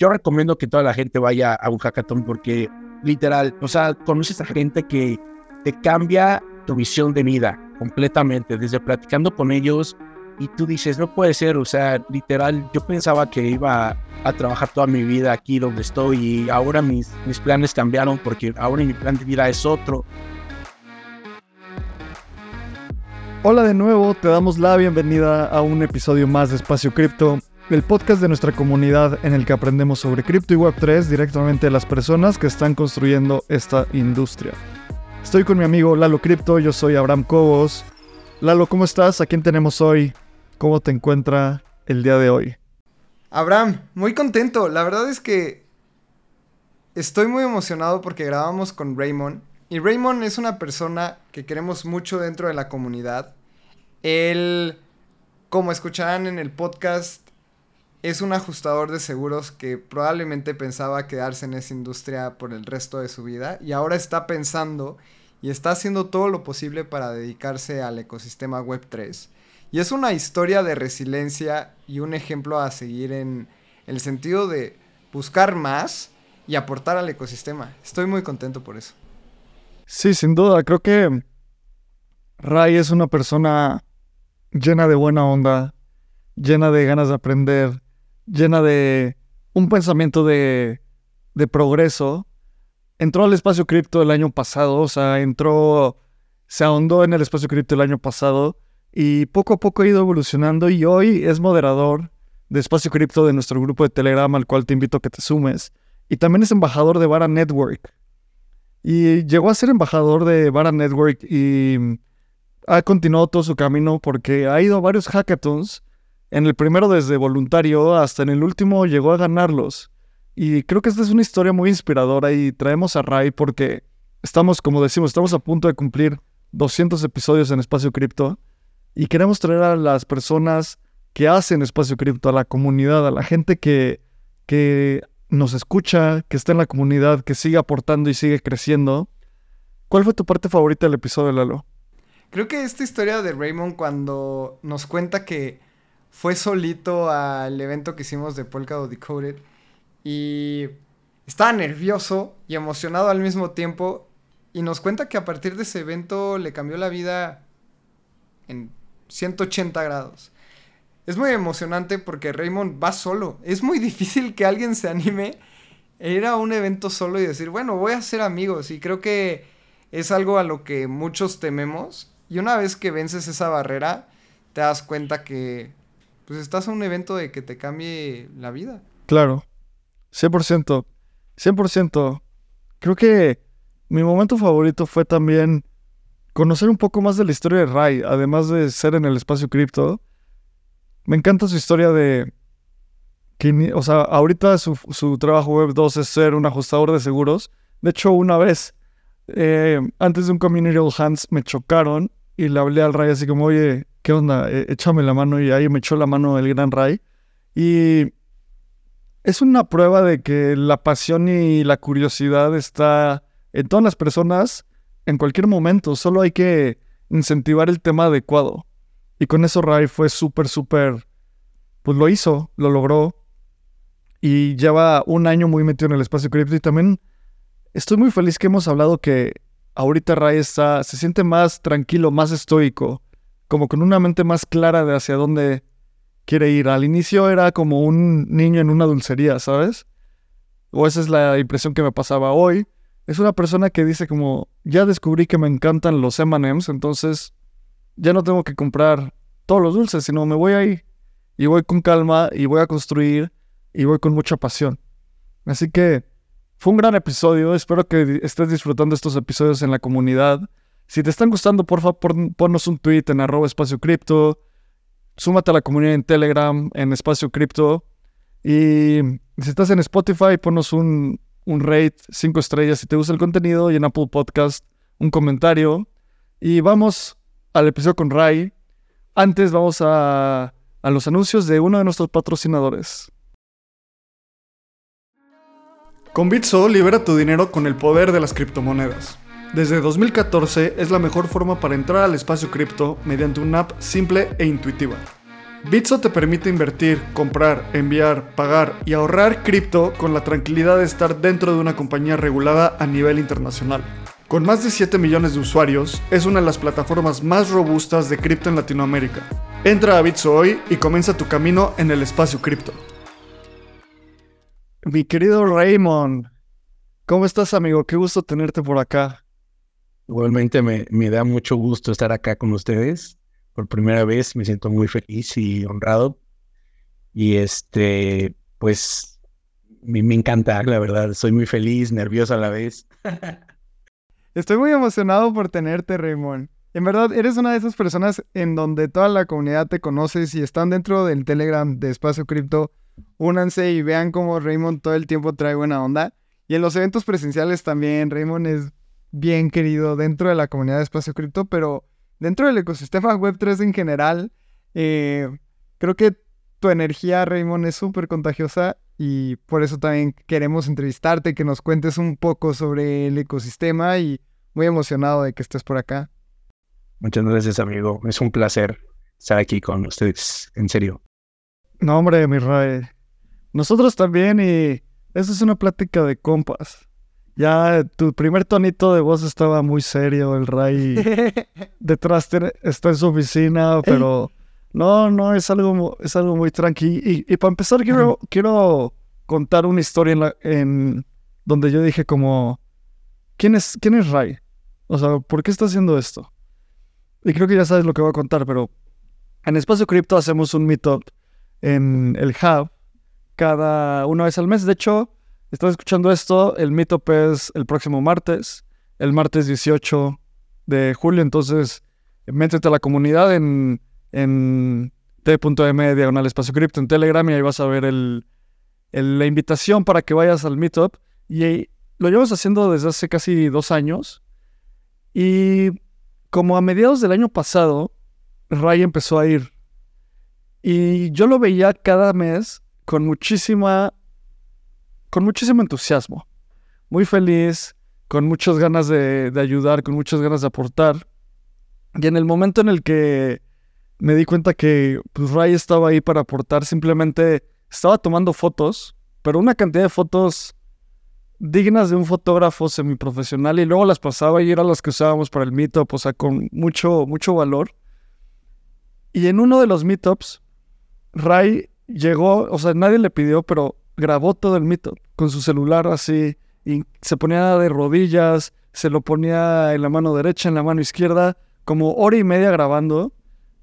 yo recomiendo que toda la gente vaya a un hackathon porque literal, o sea, conoces a gente que te cambia tu visión de vida completamente, desde platicando con ellos y tú dices, no puede ser, o sea, literal, yo pensaba que iba a, trabajar toda mi vida aquí donde estoy y ahora mis, mis planes cambiaron porque ahora mi plan de vida es otro. Hola de nuevo, te damos la bienvenida a un episodio más de Espacio Cripto el podcast de nuestra comunidad en el que aprendemos sobre cripto y Web3 directamente de las personas que están construyendo esta industria. Estoy con mi amigo Lalo Cripto, yo soy Abraham Cobos. Lalo, ¿cómo estás? ¿A quién tenemos hoy? ¿Cómo te encuentra el día de hoy? Abraham, muy contento. La verdad es que estoy muy emocionado porque grabamos con Raymond. Y Raymond es una persona que queremos mucho dentro de la comunidad. Él, como escucharán en el podcast, es un ajustador de seguros que probablemente pensaba quedarse en esa industria por el resto de su vida y ahora está pensando y está haciendo todo lo posible para dedicarse al ecosistema Web3. Y es una historia de resiliencia y un ejemplo a seguir en el sentido de buscar más y aportar al ecosistema. Estoy muy contento por eso. Sí, sin duda. Creo que Ray es una persona llena de buena onda, llena de ganas de aprender, llena de un pensamiento de, progreso. Entró al espacio cripto el año pasado, o sea, entró, se ahondó en el espacio cripto el año pasado y poco a poco ha ido evolucionando y hoy es moderador de espacio cripto de nuestro grupo de Telegram al cual te invito a que te sumes. Y también es embajador de Vara Network. Y llegó a ser embajador de Vara Network y ha continuado todo su camino porque ha ido a varios hackathons en el primero desde voluntario hasta en el último llegó a ganarlos. Y creo que esta es una historia muy inspiradora y traemos a Ray porque estamos, como decimos, estamos a punto de cumplir 200 episodios en Espacio Cripto y queremos traer a las personas que hacen Espacio Cripto, a la comunidad, a la gente que, que nos escucha, que está en la comunidad, que sigue aportando y sigue creciendo. ¿Cuál fue tu parte favorita del episodio, Lalo? Creo que esta historia de Raymond cuando nos cuenta que fue solito al evento que hicimos de Polkadot Decoded y estaba nervioso y emocionado al mismo tiempo y nos cuenta que a partir de ese evento le cambió la vida en 180 grados. Es muy emocionante porque Raymond va solo. Es muy difícil que alguien se anime a ir a un evento solo y decir, bueno, voy a ser amigos. Y creo que es algo a lo que muchos tememos. Y una vez que vences esa barrera, te das cuenta que pues estás a un evento de que te cambie la vida. Claro, 100%, 100%. Creo que mi momento favorito fue también conocer un poco más de la historia de Ray, además de ser en el espacio cripto. Me encanta su historia de... O sea, ahorita su, trabajo web 2 es ser un ajustador de seguros. De hecho, una vez, eh, antes de un Community All Hands, me chocaron y le hablé al Ray así como, oye, ¿qué onda? E, échame la mano y ahí me echó la mano el gran Ray. Y es una prueba de que la pasión y la curiosidad está en todas las personas en cualquier momento. Solo hay que incentivar el tema adecuado. Y con eso Ray fue súper, súper, pues lo hizo, lo logró. Y lleva un año muy metido en el espacio cripto. Y también estoy muy feliz que hemos hablado que ahorita Ray está, se siente más tranquilo, más estoico como con una mente más clara de hacia dónde quiere ir. Al inicio era como un niño en una dulcería, ¿sabes? O esa es la impresión que me pasaba hoy. Es una persona que dice como, ya descubrí que me encantan los M&M's, entonces ya no tengo que comprar todos los dulces, sino me voy ahí y voy con calma y voy a construir y voy con mucha pasión. Así que fue un gran episodio, espero que estés disfrutando estos episodios en la comunidad. Si te están gustando, por favor, ponnos un tweet en arroba espacio cripto. Súmate a la comunidad en Telegram, en espacio cripto. Y si estás en Spotify, ponnos un, un rate, cinco estrellas si te gusta el contenido. Y en Apple Podcast, un comentario. Y vamos al episodio con Ray. Antes vamos a, a los anuncios de uno de nuestros patrocinadores. Con Bitso libera tu dinero con el poder de las criptomonedas. Desde 2014 es la mejor forma para entrar al espacio cripto mediante una app simple e intuitiva. Bitso te permite invertir, comprar, enviar, pagar y ahorrar cripto con la tranquilidad de estar dentro de una compañía regulada a nivel internacional. Con más de 7 millones de usuarios, es una de las plataformas más robustas de cripto en Latinoamérica. Entra a Bitso hoy y comienza tu camino en el espacio cripto. Mi querido Raymond, ¿cómo estás amigo? Qué gusto tenerte por acá. Igualmente me, me da mucho gusto estar acá con ustedes por primera vez. Me siento muy feliz y honrado. Y este, pues, me, me encanta, la verdad. Soy muy feliz, nervioso a la vez. Estoy muy emocionado por tenerte, Raymond. En verdad, eres una de esas personas en donde toda la comunidad te conoce. Si están dentro del Telegram de Espacio Cripto, únanse y vean cómo Raymond todo el tiempo trae buena onda. Y en los eventos presenciales también, Raymond es bien querido dentro de la comunidad de Espacio Cripto, pero dentro del ecosistema Web3 en general, eh, creo que tu energía, Raymond, es súper contagiosa y por eso también queremos entrevistarte, que nos cuentes un poco sobre el ecosistema y muy emocionado de que estés por acá. Muchas gracias, amigo. Es un placer estar aquí con ustedes, en serio. No, hombre, mi Ray. Nosotros también y esa es una plática de compas. Ya tu primer tonito de voz estaba muy serio, el Ray detrás está en su oficina, pero no, no, es algo, es algo muy tranquilo. Y, para empezar, quiero, quiero contar una historia en, la, en donde yo dije como, ¿quién es, ¿quién es Ray? O sea, ¿por qué está haciendo esto? Y creo que ya sabes lo que voy a contar, pero en Espacio Cripto hacemos un meetup en el Hub cada una vez al mes. De hecho, estás escuchando esto, el meetup es el próximo martes, el martes 18 de julio, entonces métete a la comunidad en en t.m diagonal espacio cripto en Telegram y ahí vas a ver el, la invitación para que vayas al meetup. Y lo llevamos haciendo desde hace casi dos años. Y como a mediados del año pasado, Ray empezó a ir. Y yo lo veía cada mes con muchísima, con muchísimo entusiasmo. Muy feliz, con muchas ganas de, ayudar, con muchas ganas de aportar. Y en el momento en el que me di cuenta que pues, Ray estaba ahí para aportar, simplemente estaba tomando fotos, pero una cantidad de fotos dignas de un fotógrafo semiprofesional y luego las pasaba y eran las que usábamos para el meetup, o sea, con mucho, mucho valor. Y en uno de los meetups, Ray llegó, o sea, nadie le pidió, pero grabó todo el meetup con su celular así y se ponía de rodillas, se lo ponía en la mano derecha, en la mano izquierda, como hora y media grabando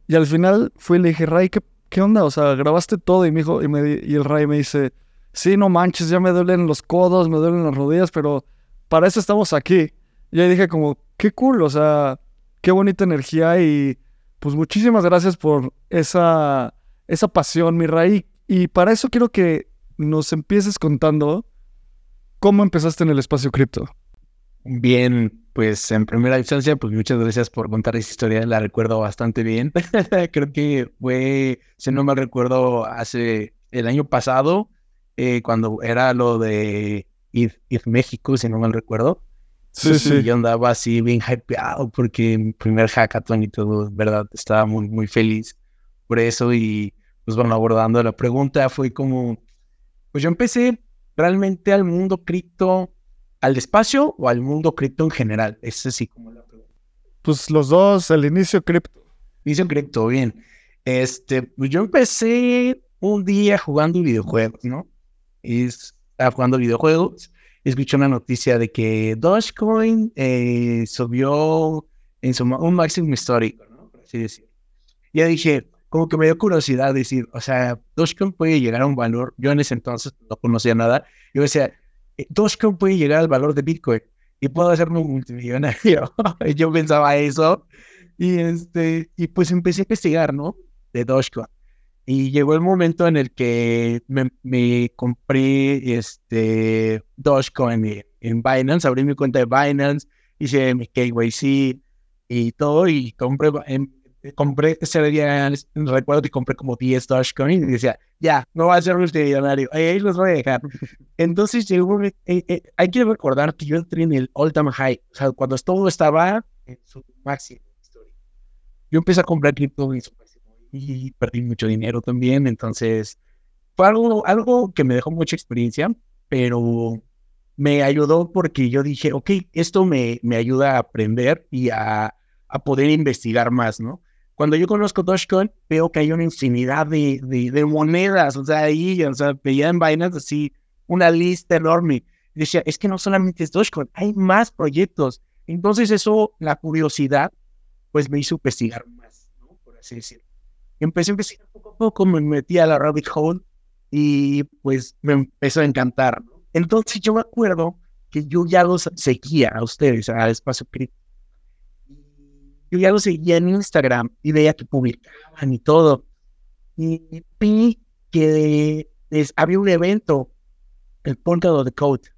y al final fui y le dije, Ray, ¿qué, ¿qué, onda? O sea, grabaste todo. Y, me dijo, y, y el Ray me dice, sí, no manches, ya me duelen los codos, me duelen las rodillas, pero para eso estamos aquí. Y ahí dije como, qué cool, o sea, qué bonita energía y pues muchísimas gracias por esa, esa pasión, mi Ray. Y para eso quiero que nos empieces contando cómo empezaste en el espacio cripto. Bien, pues en primera instancia, pues muchas gracias por contar esa historia, la recuerdo bastante bien. Creo que fue, si no me recuerdo, hace el año pasado, eh, cuando era lo de ir, México, si no me recuerdo. Sí, sí. Yo andaba así bien hypeado porque mi primer hackathon y todo, ¿verdad? Estaba muy, muy feliz por eso y pues bueno, abordando la pregunta fue como, pues yo empecé realmente al mundo cripto al espacio o al mundo cripto en general? Es así como la pregunta. Pues los dos, el inicio cripto. Inicio cripto, bien. Este, pues yo empecé un día jugando videojuegos, ¿no? estaba jugando videojuegos. Escuché una noticia de que Dogecoin eh, subió en su, un máximo histórico, ¿no? Por así decirlo. Ya dije, como que me dio curiosidad decir, o sea, Dogecoin puede llegar a un valor. Yo en ese entonces no conocía nada. Yo decía, eh, Dogecoin puede llegar al valor de Bitcoin y puedo hacerme un multimillonario. Yo pensaba eso y, este, y pues empecé a investigar, ¿no? De Dogecoin. Y llegó el momento en el que me, me compré este Dogecoin en, en, Binance, abrí mi cuenta de Binance, hice mi KYC y todo, y compré, en, compré, ese día recuerdo que compré como 10 Dogecoin y decía, ya, no va a ser multimillonario, ahí los voy a dejar. Entonces llegó, eh, eh, hay que recordar que yo entré en el all time high, o sea, cuando todo estaba en su máximo historia. Yo empecé a comprar cripto en su máximo y perdí mucho dinero también. Entonces, fue algo, algo que me dejó mucha experiencia, pero me ayudó porque yo dije, ok, esto me, me ayuda a aprender y a, a poder investigar más, ¿no? Cuando yo conozco Dogecoin, veo que hay una infinidad de, de, monedas, o sea, ahí, o sea, veía en Binance así una lista enorme. Y decía, es que no solamente es Dogecoin, hay más proyectos. Entonces eso, la curiosidad, pues me hizo investigar más, ¿no? Por así decirlo. Empecé a investigar poco a poco, me metí a la rabbit hole y pues me empezó a encantar, ¿no? Entonces yo me acuerdo que yo ya los seguía a ustedes, a Espacio Cripto. Yo ya los seguía en Instagram y veía que publicaban y todo. Y vi que había un evento, el Polkadot de Code.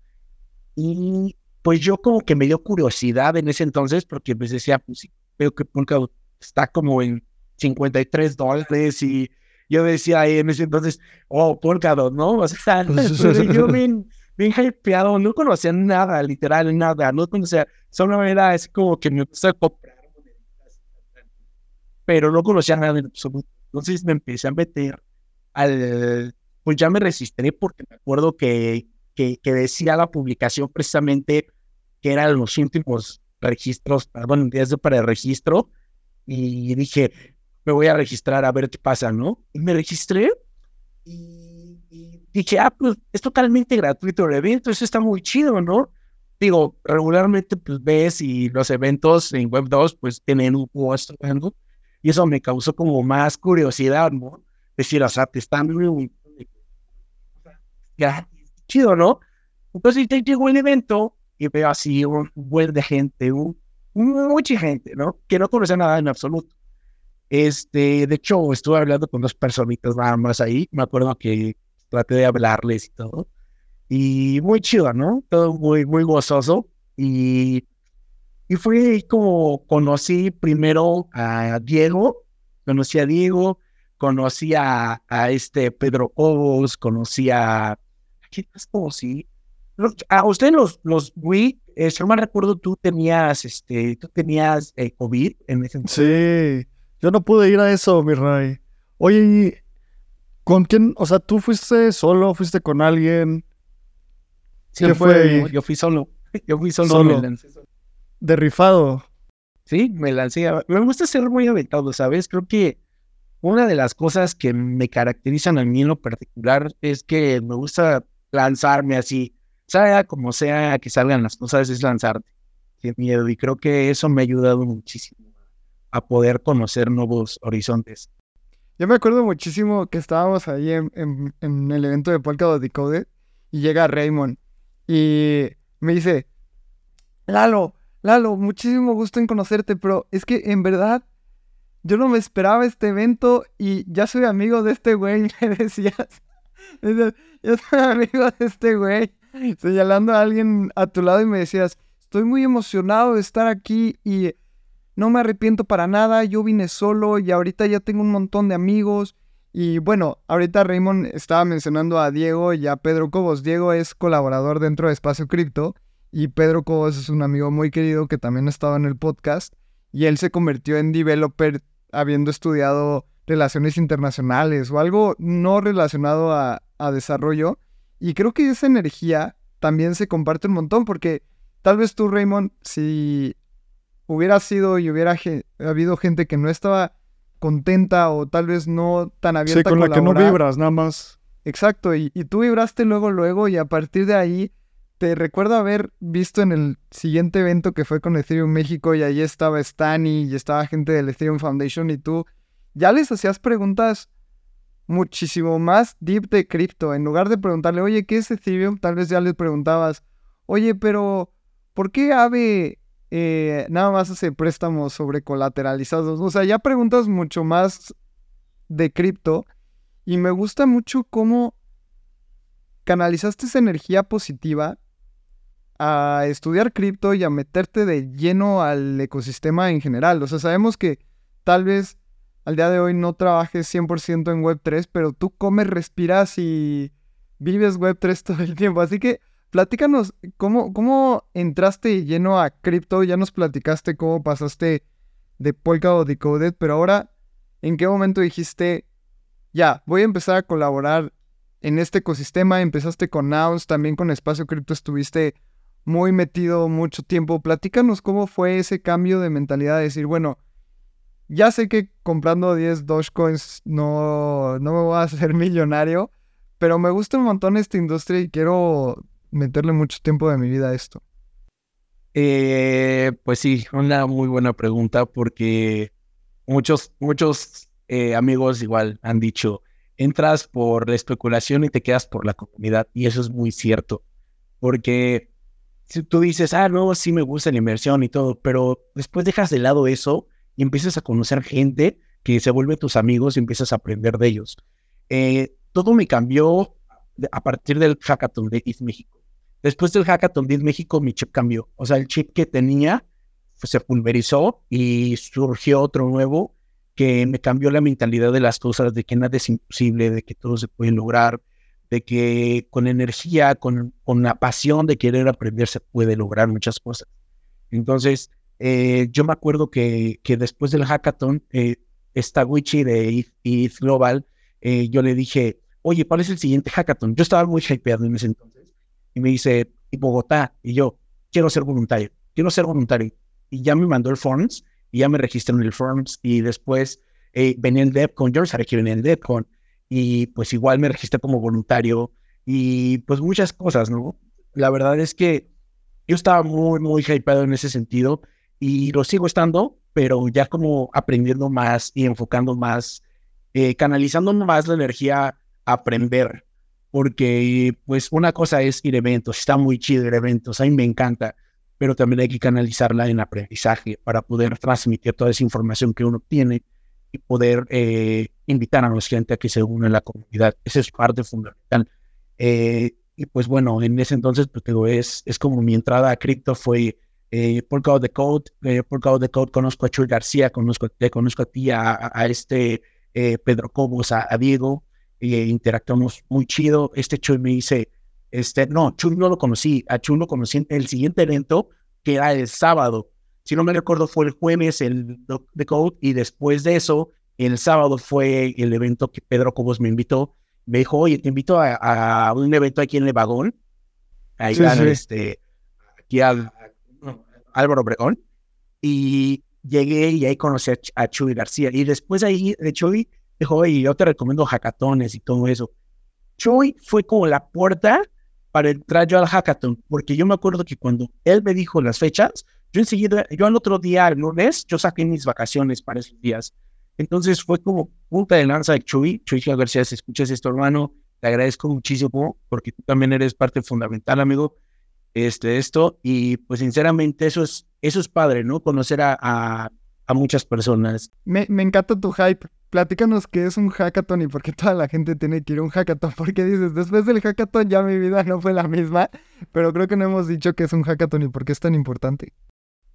Y pues yo como que me dio curiosidad en ese entonces porque pues decía, pues sí, veo que Polkadot está como en 53 dólares y yo decía ahí en ese entonces, oh, Polkadot, ¿no? O sea, yo bien, bien hypeado, no conocía nada, literal, nada, no conocía, solo era así como que me empecé a comprar pero no conocía nada en absoluto. Entonces me empecé a meter al, pues ya me registré porque me acuerdo que, que, que decía la publicación precisamente que eran los últimos registros, perdón, días para el registro, y dije, me voy a registrar a ver qué pasa, ¿no? Y me registré y, dije, ah, pues es totalmente gratuito el evento, eso está muy chido, ¿no? Digo, regularmente pues ves y los eventos en Web 2 pues tienen un costo, y eso me causó como más curiosidad, ¿no? Decir, o sea, te están muy chido, ¿no? Entonces llegó el evento y veo así un buen de gente, un, mucha gente, ¿no? Que no conocía nada en absoluto. Este, de hecho, estuve hablando con dos personitas nada más ahí. Me acuerdo que traté de hablarles y todo. Y muy chido, ¿no? Todo muy, muy gozoso. Y, y fue como conocí primero a Diego, conocí a Diego, conocí a, a este Pedro Cobos, conocí a... ¿A quién más conocí? A ustedes los, los Wii, eh, si no me recuerdo, tú tenías, este, tú tenías eh, COVID en ese Sí. Yo no pude ir a eso, mi Ray. Oye, ¿con quién? O sea, ¿tú fuiste solo? ¿Fuiste con alguien? Sí, ¿Qué fue? Yo fui solo. Yo fui solo. solo. ¿De rifado? Sí, me lancé. Me gusta ser muy aventado, ¿sabes? Creo que una de las cosas que me caracterizan a mí en lo particular es que me gusta lanzarme así. Sea como sea que salgan las cosas, es lanzarte sin miedo. Y creo que eso me ha ayudado muchísimo a poder conocer nuevos horizontes. Yo me acuerdo muchísimo que estábamos ahí en, el evento de Polkadot Decoded y llega Raymond y me dice, Lalo, Lalo, muchísimo gusto en conocerte, pero es que en verdad yo no me esperaba este evento y ya soy amigo de este güey, me decías. Yo soy amigo de este güey, señalando a alguien a tu lado y me decías, estoy muy emocionado de estar aquí y no me arrepiento para nada, yo vine solo y ahorita ya tengo un montón de amigos. Y bueno, ahorita Raymond estaba mencionando a Diego y a Pedro Cobos. Diego es colaborador dentro de Espacio Cripto y Pedro Cobos es un amigo muy querido que también estaba en el podcast y él se convirtió en developer habiendo estudiado relaciones internacionales o algo no relacionado a, a desarrollo. Y creo que esa energía también se comparte un montón porque tal vez tú, Raymond, si hubiera sido y hubiera habido gente que no estaba contenta o tal vez no tan abierta sí, con la que no vibras, nada más. Exacto, y, y, tú vibraste luego, luego, y a partir de ahí te recuerdo haber visto en el siguiente evento que fue con Ethereum México y ahí estaba Stani y estaba gente del Ethereum Foundation y tú ya les hacías preguntas muchísimo más deep de cripto. En lugar de preguntarle, oye, ¿qué es Ethereum? Tal vez ya les preguntabas, oye, pero ¿por qué AVE eh, nada más hace préstamos sobre colateralizados. O sea, ya preguntas mucho más de cripto. Y me gusta mucho cómo canalizaste esa energía positiva a estudiar cripto y a meterte de lleno al ecosistema en general. O sea, sabemos que tal vez al día de hoy no trabajes 100% en Web3, pero tú comes, respiras y vives Web3 todo el tiempo. Así que Platícanos, ¿cómo, ¿cómo entraste lleno a cripto? Ya nos platicaste cómo pasaste de Polkadot Decoded, pero ahora ¿En qué momento dijiste, ya, voy a empezar a colaborar en este ecosistema? Empezaste con Nouns, también con Espacio Cripto estuviste muy metido mucho tiempo. Platícanos cómo fue ese cambio de mentalidad de decir, bueno, ya sé que comprando 10 Dogecoins no, no me voy a hacer millonario, pero me gusta un montón esta industria y quiero meterle mucho tiempo de mi vida a esto. Eh, pues sí, una muy buena pregunta porque muchos, muchos eh, amigos igual han dicho, entras por la especulación y te quedas por la comunidad y eso es muy cierto porque si tú dices, ah, no, sí me gusta la inversión y todo, pero después dejas de lado eso y empiezas a conocer gente que se vuelve tus amigos y empiezas a aprender de ellos. Eh, todo me cambió a partir del hackathon de East México. Después del hackathon de East México, mi chip cambió. O sea, el chip que tenía se pulverizó y surgió otro nuevo que me cambió la mentalidad de las cosas, de que nada es imposible, de que todo se puede lograr, de que con energía, con, con la pasión de querer aprender, se puede lograr muchas cosas. Entonces, eh, yo me acuerdo que, que después del hackathon, eh, esta Wichi de ETH Global, eh, yo le dije, oye, ¿cuál es el siguiente hackathon? Yo estaba muy hypeado en ese entonces. Y me dice, y Bogotá. Y yo, quiero ser voluntario, quiero ser voluntario. Y ya me mandó el Forms, y ya me registré en el Forms. Y después eh, venía el DevCon, yo sabía que venía el DevCon. Y pues igual me registré como voluntario. Y pues muchas cosas, ¿no? La verdad es que yo estaba muy, muy hypeado en ese sentido y lo sigo estando, pero ya como aprendiendo más y enfocando más, eh, canalizando más la energía a aprender, porque pues una cosa es ir a eventos, está muy chido ir a eventos, a mí me encanta, pero también hay que canalizarla en aprendizaje para poder transmitir toda esa información que uno tiene y poder eh, invitar a la gente a que se una a la comunidad. Esa es parte fundamental. Eh, y pues bueno, en ese entonces, pues digo, es, es como mi entrada a cripto fue eh, por Code the Code, eh, por Code the Code conozco a Chuy García, conozco, te conozco a ti, a, este eh, Pedro Cobos, a, Diego, y interactuamos muy chido. Este Chuy me dice, este, no, Chuy no lo conocí, a Chuy lo conocí en el siguiente evento, que era el sábado. Si no me recuerdo, fue el jueves el The Code, y después de eso, el sábado fue el evento que Pedro Cobos me invitó. Me dijo, oye, te invito a, un evento aquí en el vagón. Ahí sí, este, aquí al, Álvaro Obregón, y llegué y ahí conocí a, Chuy García. Y después ahí de Chuy dijo, oye, yo te recomiendo hackatones y todo eso. Chuy fue como la puerta para entrar yo al hackathon, porque yo me acuerdo que cuando él me dijo las fechas, yo enseguida, yo al otro día, el lunes, yo saqué mis vacaciones para esos días. Entonces fue como punta de lanza de Chuy. Chuy García, si escuchas esto, hermano, te agradezco muchísimo porque tú también eres parte fundamental, amigo este, esto, y pues sinceramente eso es, eso es padre, ¿no? Conocer a, a, muchas personas. Me, me, encanta tu hype. Platícanos qué es un hackathon y por qué toda la gente tiene que ir a un hackathon. Porque dices, después del hackathon ya mi vida no fue la misma, pero creo que no hemos dicho qué es un hackathon y por qué es tan importante.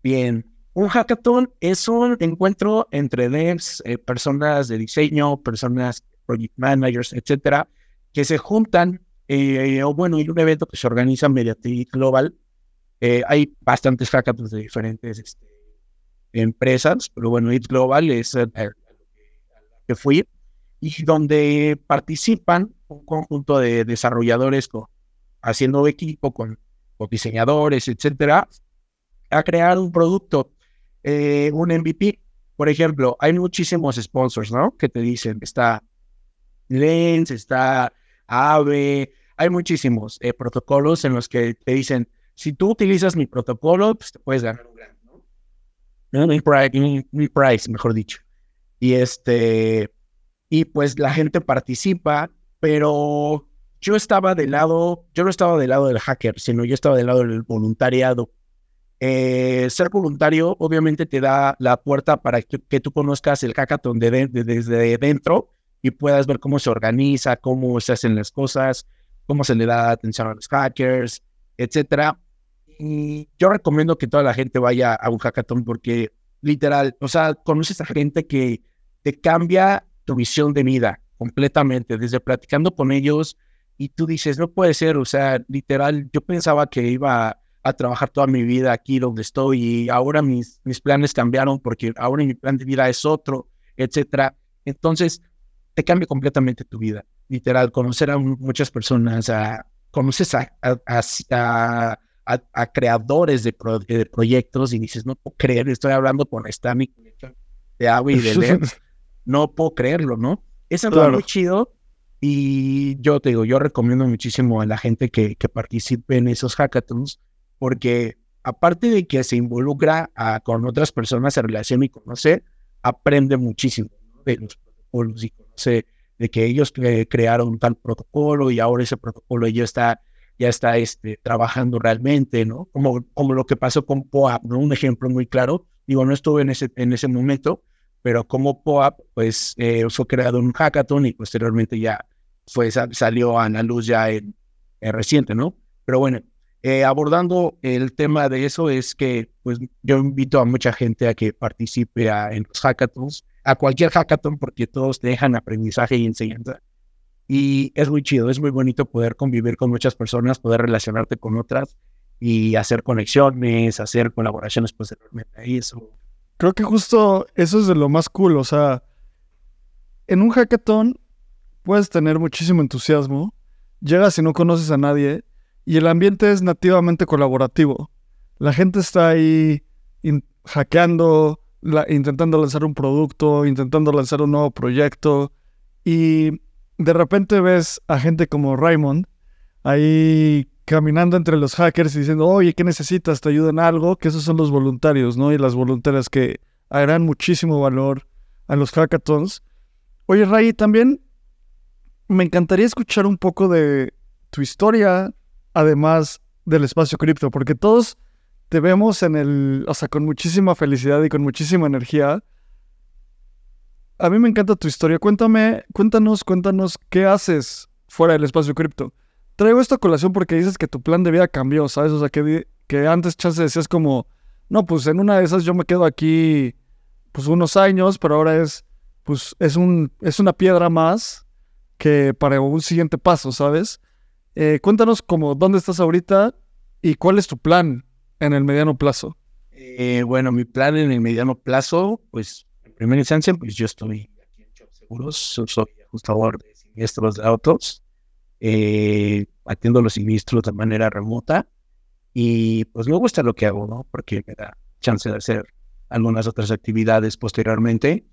Bien, un hackathon es un encuentro entre devs, eh, personas de diseño, personas, project managers, etcétera, que se juntan eh, o bueno, y un evento que se organiza mediante Global. Eh, hay bastantes hackathons de diferentes este, empresas, pero bueno, IT Global es el, que fui, y donde participan un conjunto de desarrolladores con, haciendo equipo con, con, diseñadores, etcétera, a crear un producto, eh, un MVP. Por ejemplo, hay muchísimos sponsors, ¿no? Que te dicen, está Lens, está AVE, hay muchísimos eh, protocolos en los que te dicen, si tú utilizas mi protocolo, pues te puedes ganar un gran, ¿no? Mi, mi, price, mejor dicho. Y este, y pues la gente participa, pero yo estaba del lado, yo no estaba del lado del hacker, sino yo estaba del lado del voluntariado. Eh, ser voluntario obviamente te da la puerta para que, tú conozcas el hackathon desde dentro y puedas ver cómo se organiza, cómo se hacen las cosas, cómo se le da atención a los hackers, etcétera. Y yo recomiendo que toda la gente vaya a un hackathon porque literal, o sea, conoces a gente que te cambia tu visión de vida completamente, desde platicando con ellos y tú dices, no puede ser, o sea, literal, yo pensaba que iba a trabajar toda mi vida aquí donde estoy y ahora mis, mis planes cambiaron porque ahora mi plan de vida es otro, etcétera Entonces, te cambia completamente tu vida. Literal, conocer a muchas personas, a, conoces a, a, a creadores de, de, proyectos y dices, no puedo creer, estoy hablando con Stanley de agua y de leer. no puedo creerlo, ¿no? Es algo muy chido y yo te digo, yo recomiendo muchísimo a la gente que, que participe en esos hackathons porque aparte de que se involucra con otras personas, se relaciona y conoce, aprende muchísimo de los protocolos y conoce de que ellos crearon tal protocolo y ahora ese protocolo ya está, ya está este, trabajando realmente, ¿no? Como, como lo que pasó con POAP, ¿no? Un ejemplo muy claro. Digo, no estuve en ese, en ese momento, pero como POAP, pues eh, fue creado un hackathon y posteriormente ya fue, salió a la luz ya en, en reciente, ¿no? Pero bueno, eh, abordando el tema de eso es que pues yo invito a mucha gente a que participe en los hackathons, a cualquier hackathon porque todos te dejan aprendizaje y enseñanza. Y es muy chido, es muy bonito poder convivir con muchas personas, poder relacionarte con otras y hacer conexiones, hacer colaboraciones posteriormente a eso. Creo que justo eso es de lo más cool, o sea, en un hackathon puedes tener muchísimo entusiasmo, llegas y no conoces a nadie y el ambiente es nativamente colaborativo. La gente está ahí hackeando, intentando lanzar un producto, intentando lanzar un nuevo proyecto. Y de repente ves a gente como Raymond ahí caminando entre los hackers y diciendo, oye, ¿qué necesitas? ¿Te ayudan algo? Que esos son los voluntarios, ¿no? Y las voluntarias que harán muchísimo valor a los hackathons. Oye, Ray, también me encantaría escuchar un poco de tu historia, además del espacio cripto, porque todos te vemos en el, o sea, con muchísima felicidad y con muchísima energía. A mí me encanta tu historia. Cuéntame, cuéntanos, cuéntanos qué haces fuera del espacio cripto. Traigo esta colación porque dices que tu plan de vida cambió, ¿sabes? O sea, que, antes chance decías como, no, pues en una de esas yo me quedo aquí pues unos años, pero ahora es, pues es, un, es una piedra más que para un siguiente paso, ¿sabes? Eh, cuéntanos como dónde estás ahorita y cuál es tu plan en el mediano plazo. Eh, bueno, mi plan en el mediano plazo, pues en primera instancia, pues yo estoy aquí en Shop Seguros, soy ajustador de siniestros de autos, eh, atiendo los siniestros de manera remota y pues me gusta lo que hago, ¿no? Porque me da chance de hacer algunas otras actividades posteriormente.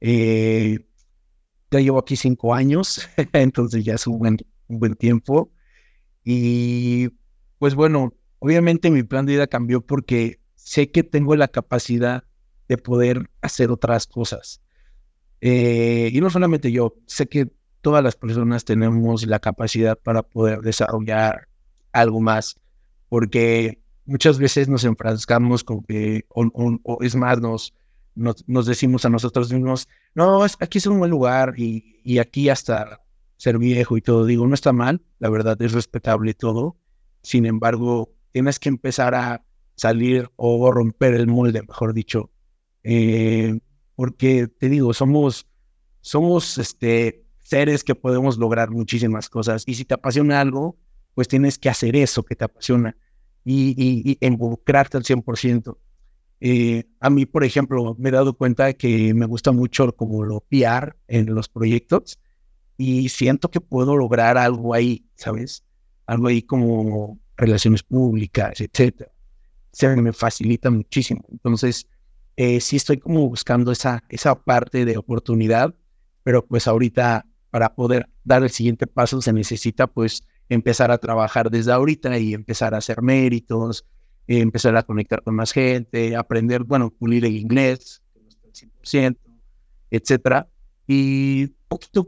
ya llevo aquí cinco años, entonces ya es un buen, un buen tiempo. Y pues bueno, obviamente mi plan de vida cambió porque sé que tengo la capacidad de poder hacer otras cosas. Eh, y no solamente yo, sé que todas las personas tenemos la capacidad para poder desarrollar algo más, porque muchas veces nos enfrascamos con que, o, es más, nos, nos, decimos a nosotros mismos, no, aquí es un buen lugar y, y aquí hasta ser viejo y todo, digo, no está mal, la verdad es respetable todo, sin embargo, tienes que empezar a salir o romper el molde, mejor dicho, eh, porque te digo, somos, somos este, seres que podemos lograr muchísimas cosas. Y si te apasiona algo, pues tienes que hacer eso que te apasiona y, y, involucrarte al 100%. Eh, a mí, por ejemplo, me he dado cuenta que me gusta mucho como lo PR en los proyectos y siento que puedo lograr algo ahí, ¿sabes? Algo ahí como relaciones públicas, etcétera. Se me facilita muchísimo. Entonces, eh, sí estoy como buscando esa, esa parte de oportunidad, pero pues ahorita para poder dar el siguiente paso se necesita pues empezar a trabajar desde ahorita y empezar a hacer méritos, empezar a conectar con más gente, aprender, bueno, pulir el inglés, 100%, etcétera. Y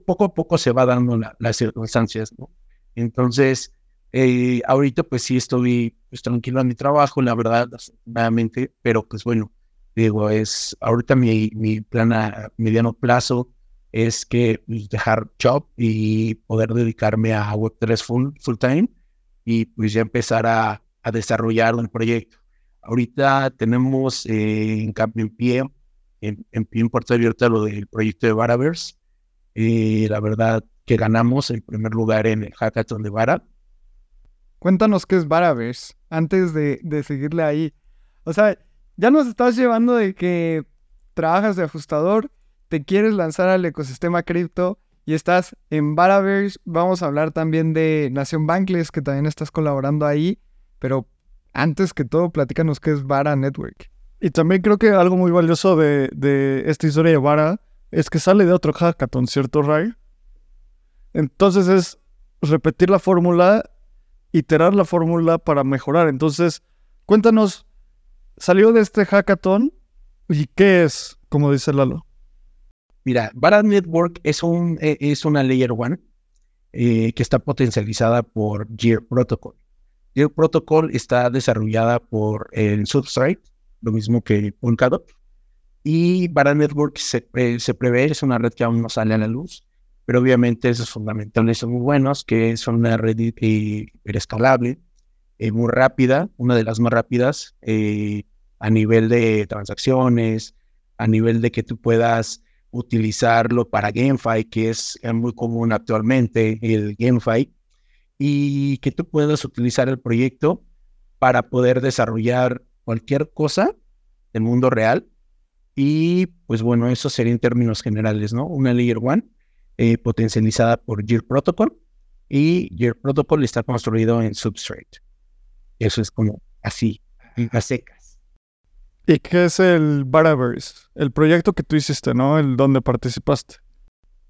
poco a poco se va dando las circunstancias, ¿no? Entonces, eh, ahorita pues sí estoy pues, tranquilo en mi trabajo, la verdad, afortunadamente, pero pues bueno, digo, es ahorita mi, mi plan a mediano plazo es que pues, dejar job y poder dedicarme a Web3 full, full time y pues ya empezar a, a desarrollar un proyecto. Ahorita tenemos eh, en cambio en pie, en, en pie en puerta abierta lo del proyecto de Varaverse, y la verdad que ganamos el primer lugar en el hackathon de Vara. Cuéntanos qué es Varaverse antes de, de seguirle ahí. O sea, ya nos estás llevando de que trabajas de ajustador, te quieres lanzar al ecosistema cripto y estás en Baraverse, vamos a hablar también de Nación Bankless, que también estás colaborando ahí, pero antes que todo, platícanos qué es Vara Network. Y también creo que algo muy valioso de, de esta historia de Vara es que sale de otro hackathon, ¿cierto, Ray? Entonces es repetir la fórmula, iterar la fórmula para mejorar. Entonces, cuéntanos, salió de este hackathon y qué es, como dice Lalo. Mira, Vara Network es, un, e, es una Layer One eh, que está potencializada por Gear Protocol. Gear Protocol está desarrollada por el Substrate, lo mismo que Polkadot. Y Vara Network se, eh, se, prevé, es una red que aún no sale a la luz, pero obviamente esos fundamentales son muy buenos, que son una red hiperescalable, eh, muy rápida, una de las más rápidas eh, a nivel de transacciones, a nivel de que tú puedas utilizarlo para GameFi, que es muy común actualmente, el GameFi, y que tú puedas utilizar el proyecto para poder desarrollar cualquier cosa del mundo real. Y pues bueno, eso sería en términos generales, ¿no? Una Layer One eh, potencializada por Gear Protocol y Gear Protocol está construido en Substrate. Eso es como así, a secas. ¿Y qué es el Baraverse? El proyecto que tú hiciste, ¿no? El donde participaste.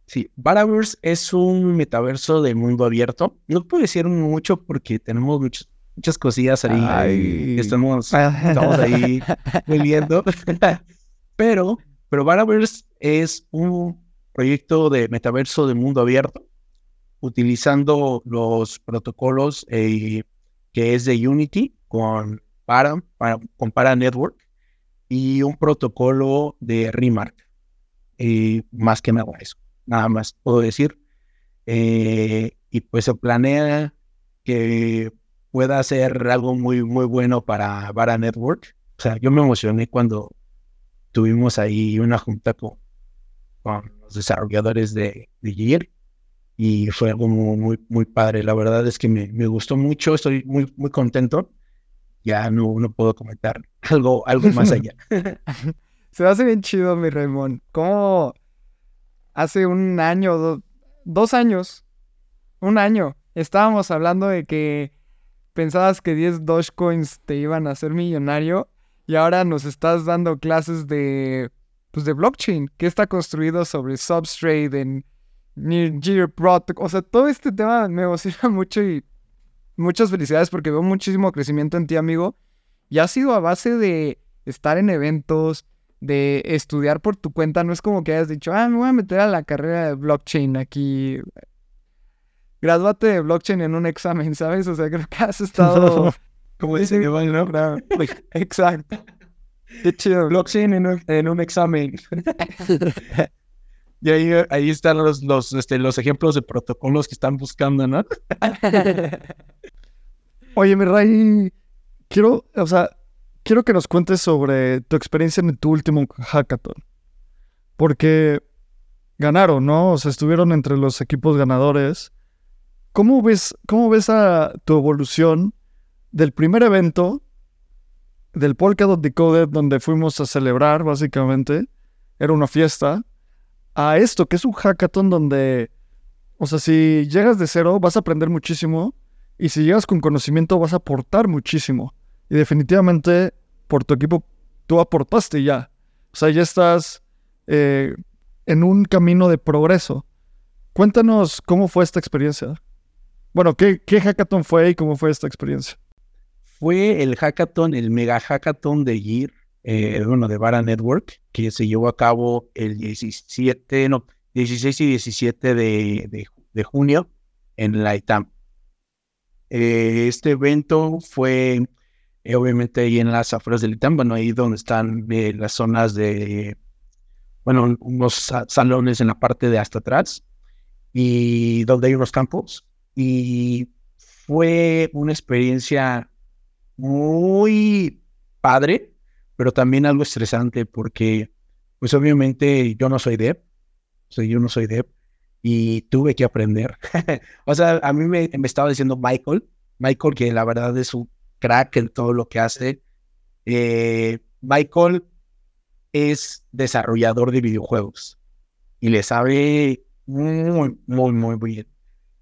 Sí, Baraverse es un metaverso de mundo abierto. No puedo decir mucho porque tenemos muchos muchas cosillas ahí. Estamos, estamos ahí viviendo. pero, pero Baraverse es un proyecto de metaverso de mundo abierto, utilizando los protocolos eh, que es de Unity con Para, con Para Network y un protocolo de Remark. Y más que nada eso, nada más puedo decir. Eh, y pues se planea que pueda ser algo muy, muy bueno para Vara Network. O sea, yo me emocioné cuando tuvimos ahí una junta con, los desarrolladores de, de y fue algo muy, muy, padre. La verdad es que me, me, gustó mucho, estoy muy, muy contento. Ya no, no puedo comentar algo, algo más allá. Se hace bien chido, mi Raymond. ¿Cómo hace un año, dos años, un año, estábamos hablando de que pensabas que 10 Dogecoins te iban a hacer millonario y ahora nos estás dando clases de, pues de blockchain, que está construido sobre Substrate, en Gear Protocol. O sea, todo este tema me emociona mucho y muchas felicidades porque veo muchísimo crecimiento en ti, amigo. Y ha sido a base de estar en eventos, de estudiar por tu cuenta. No es como que hayas dicho, ah, me voy a meter a la carrera de blockchain aquí gradúate de blockchain en un examen, ¿sabes? O sea, creo que has estado... Como dice Iván, ¿no? Exacto. Qué chido. Blockchain en un, en un examen. y ahí, ahí están los, los, este, los ejemplos de protocolos que están buscando, ¿no? Oye, mi Ray, quiero, o sea, quiero que nos cuentes sobre tu experiencia en tu último hackathon. Porque ganaron, ¿no? O sea, estuvieron entre los equipos ganadores. ¿Cómo ves, cómo ves a tu evolución del primer evento, del Polkadot Decoded, donde fuimos a celebrar, básicamente? Era una fiesta. A esto, que es un hackathon donde, o sea, si llegas de cero, vas a aprender muchísimo. Y si llegas con conocimiento, vas a aportar muchísimo. Y definitivamente, por tu equipo, tú aportaste ya. O sea, ya estás eh, en un camino de progreso. Cuéntanos cómo fue esta experiencia. Bueno, ¿qué, ¿qué hackathon fue y cómo fue esta experiencia? Fue el hackathon, el mega hackathon de Gear, eh, bueno, de Vara Network, que se llevó a cabo el 17, no, 16 y 17 de, de, junio en la ITAM. Eh, este evento fue eh, obviamente ahí en las afueras del ITAM, bueno, ahí donde están las zonas de, bueno, unos salones en la parte de hasta atrás y donde hay unos campos y fue una experiencia muy padre, pero también algo estresante porque, pues obviamente yo no soy dev, o yo no soy dev y tuve que aprender. o sea, a mí me, estaba diciendo Michael, Michael que la verdad es un crack en todo lo que hace. Eh, Michael es desarrollador de videojuegos. y le sabe muy, muy, muy bien.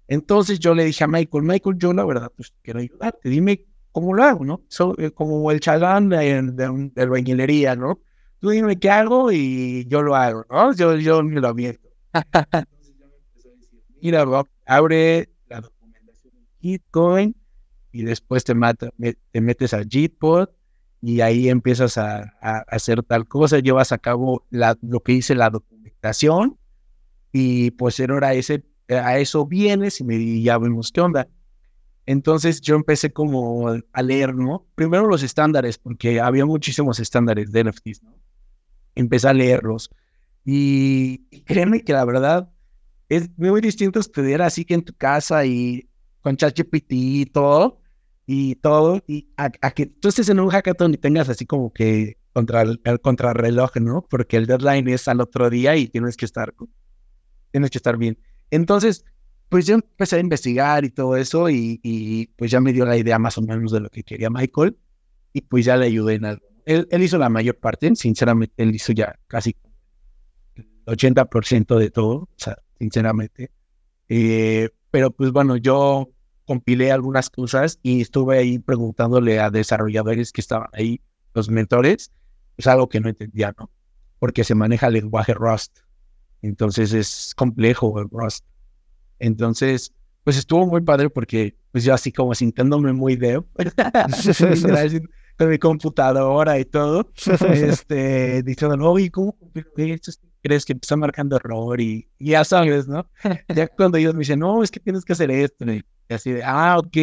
Entonces yo le dije a Michael, Michael, yo la verdad, pues quiero ayudarte, dime cómo lo hago, ¿no? Eh, como el chalán de, de, de bañilería, ¿no? Tú dime qué hago y yo lo hago, ¿no? Yo, yo me lo abierto. Entonces yo me empecé a decir, mira, Rob, abre la documentación en Gitcoin y después te, mata, te metes a Gitpod y ahí empiezas a, a, hacer tal cosa, llevas a cabo la, lo que dice la documentación y pues era ese, a eso vienes y, me, y ya vemos qué onda. Entonces yo empecé como a leer, ¿no? Primero los estándares, porque había muchísimos estándares de NFTs, ¿no? Empecé a leerlos. Y, créeme que la verdad es muy distinto estudiar así que en tu casa y con ChatGPT y todo, y todo, y a, que tú estés en un hackathon y tengas así como que contra el, el contrarreloj, ¿no? Porque el deadline es al otro día y tienes que estar, tienes que estar bien. Entonces, pues yo empecé a investigar y todo eso y, y, pues ya me dio la idea más o menos de lo que quería Michael y pues ya le ayudé en algo. Él, él hizo la mayor parte, sinceramente, él hizo ya casi el 80% de todo, o sea, sinceramente. Eh, pero pues bueno, yo compilé algunas cosas y estuve ahí preguntándole a desarrolladores que estaban ahí, los mentores, pues algo que no entendía, ¿no? Porque se maneja el lenguaje Rust. Entonces es complejo el Rust. Entonces, pues estuvo muy padre porque pues yo así como sintiéndome muy dev, con mi computadora y todo, este, diciendo, ¿y cómo crees que está marcando error? Y, ya sabes, ¿no? ya cuando ellos me dicen, no, es que tienes que hacer esto, y así de, ah, ok,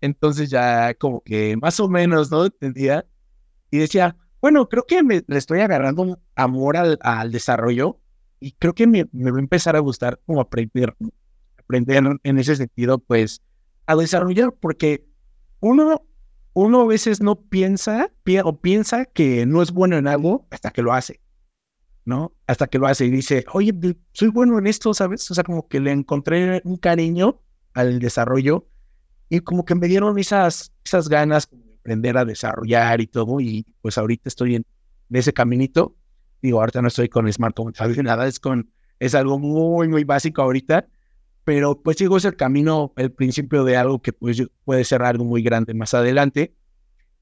entonces ya como que más o menos, ¿no? Entendía. Y decía, bueno, creo que me le estoy agarrando amor al, al desarrollo y creo que me, me, va a empezar a gustar como aprender, aprender en ese sentido, pues, a desarrollar, porque uno, uno a veces no piensa o piensa que no es bueno en algo hasta que lo hace, ¿no? Hasta que lo hace y dice, oye, soy bueno en esto, ¿sabes? O sea, como que le encontré un cariño al desarrollo y como que me dieron esas, esas ganas de aprender a desarrollar y todo, y pues ahorita estoy en, en ese caminito. Digo, ahorita no estoy con Smart Contract, nada, es con, es algo muy, muy básico ahorita, pero pues digo, es el camino, el principio de algo que pues puede ser algo muy grande más adelante.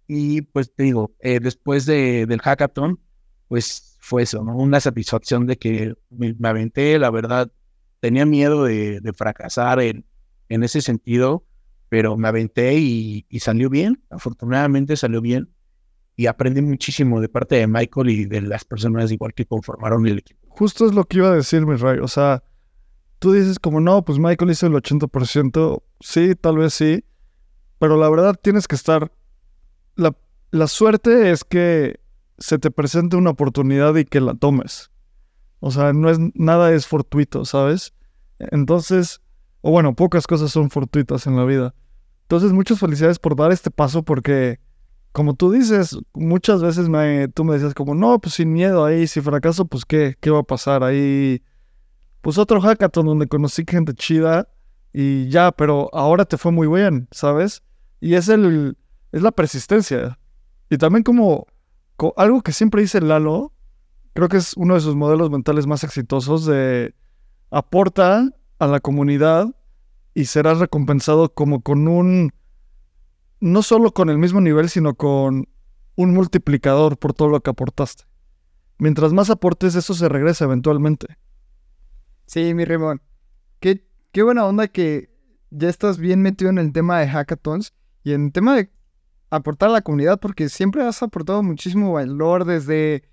Y pues te digo, eh, después de, del hackathon, pues fue eso, ¿no? Una satisfacción de que me, aventé, la verdad, tenía miedo de, de fracasar en, en, ese sentido, pero me aventé y, y, salió bien, afortunadamente salió bien. Y aprendí muchísimo de parte de Michael y de las personas igual que conformaron el equipo. Justo es lo que iba a decir, mi Ray. O sea, tú dices como, no, pues Michael hizo el 80%, sí, tal vez sí, pero la verdad tienes que estar, la, la suerte es que se te presente una oportunidad y que la tomes. O sea, no es, nada es fortuito, ¿sabes? Entonces, o bueno, pocas cosas son fortuitas en la vida. Entonces, muchas felicidades por dar este paso porque, como tú dices, muchas veces me, tú me decías como, no, pues sin miedo ahí, si fracaso, pues qué, qué va a pasar ahí pues otro hackathon donde conocí gente chida y ya, pero ahora te fue muy bien, ¿sabes? Y es el es la persistencia. Y también como, como algo que siempre dice Lalo, creo que es uno de sus modelos mentales más exitosos de aporta a la comunidad y serás recompensado como con un no solo con el mismo nivel, sino con un multiplicador por todo lo que aportaste. Mientras más aportes, eso se regresa eventualmente. Sí, mi Ramón. Qué, qué buena onda que ya estás bien metido en el tema de hackathons y en el tema de aportar a la comunidad, porque siempre has aportado muchísimo valor desde.